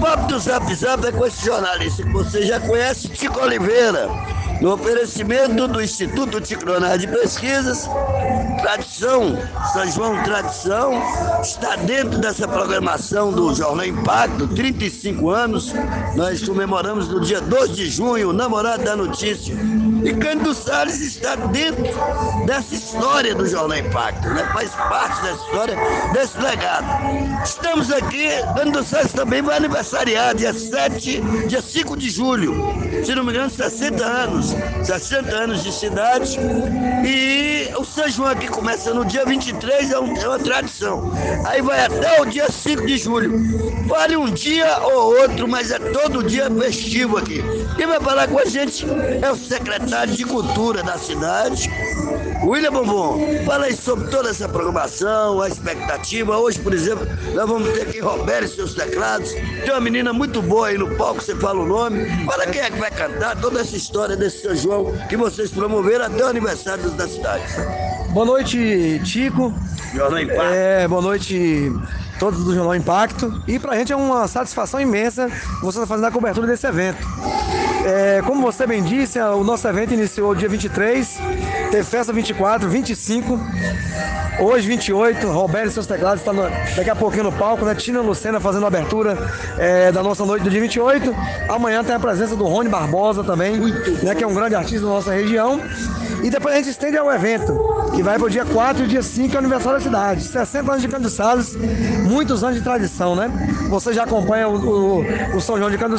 papo do Zap Zap é com esse jornalista que você já conhece, Tico Oliveira, no oferecimento do Instituto Ticronar de Pesquisas. Tradição, São João Tradição, está dentro dessa programação do Jornal Impacto, 35 anos. Nós comemoramos no dia 2 de junho, o Namorado da Notícia. E Cândido Salles está dentro dessa história do Jornal Impacto, né? faz parte dessa história, desse legado. Estamos aqui, Cândido Salles também vai aniversariar, dia 7, dia 5 de julho. Se não me engano, 60 anos. 60 anos de cidade. E o São João aqui começa no dia 23, é, um, é uma tradição. Aí vai até o dia 5 de julho. Vale um dia ou outro, mas é todo dia festivo aqui. Quem vai falar com a gente é o secretário de Cultura da cidade, William Bombom. Fala aí sobre toda essa programação, a expectativa. Hoje, por exemplo, nós vamos ter aqui Roberto e seus teclados. Tem uma menina muito boa aí no palco, você fala o nome. Fala quem é que vai cantar, toda essa história desse São João que vocês promoveram até o aniversário da cidade. Boa noite, Tico. Jornal Impacto. É, boa noite todos do Jornal Impacto. E pra gente é uma satisfação imensa você estar fazendo a cobertura desse evento. É, como você bem disse, o nosso evento iniciou dia 23, teve festa 24, 25, hoje 28, Roberto e seus teclados está daqui a pouquinho no palco, né? Tina Lucena fazendo a abertura é, da nossa noite do dia 28. Amanhã tem a presença do Rony Barbosa também, né, que é um grande artista da nossa região. E depois a gente estende ao evento, que vai para o dia 4 e dia 5, que é o aniversário da cidade. 60 anos de Salles, muitos anos de tradição, né? Você já acompanha o, o, o São João de Cândido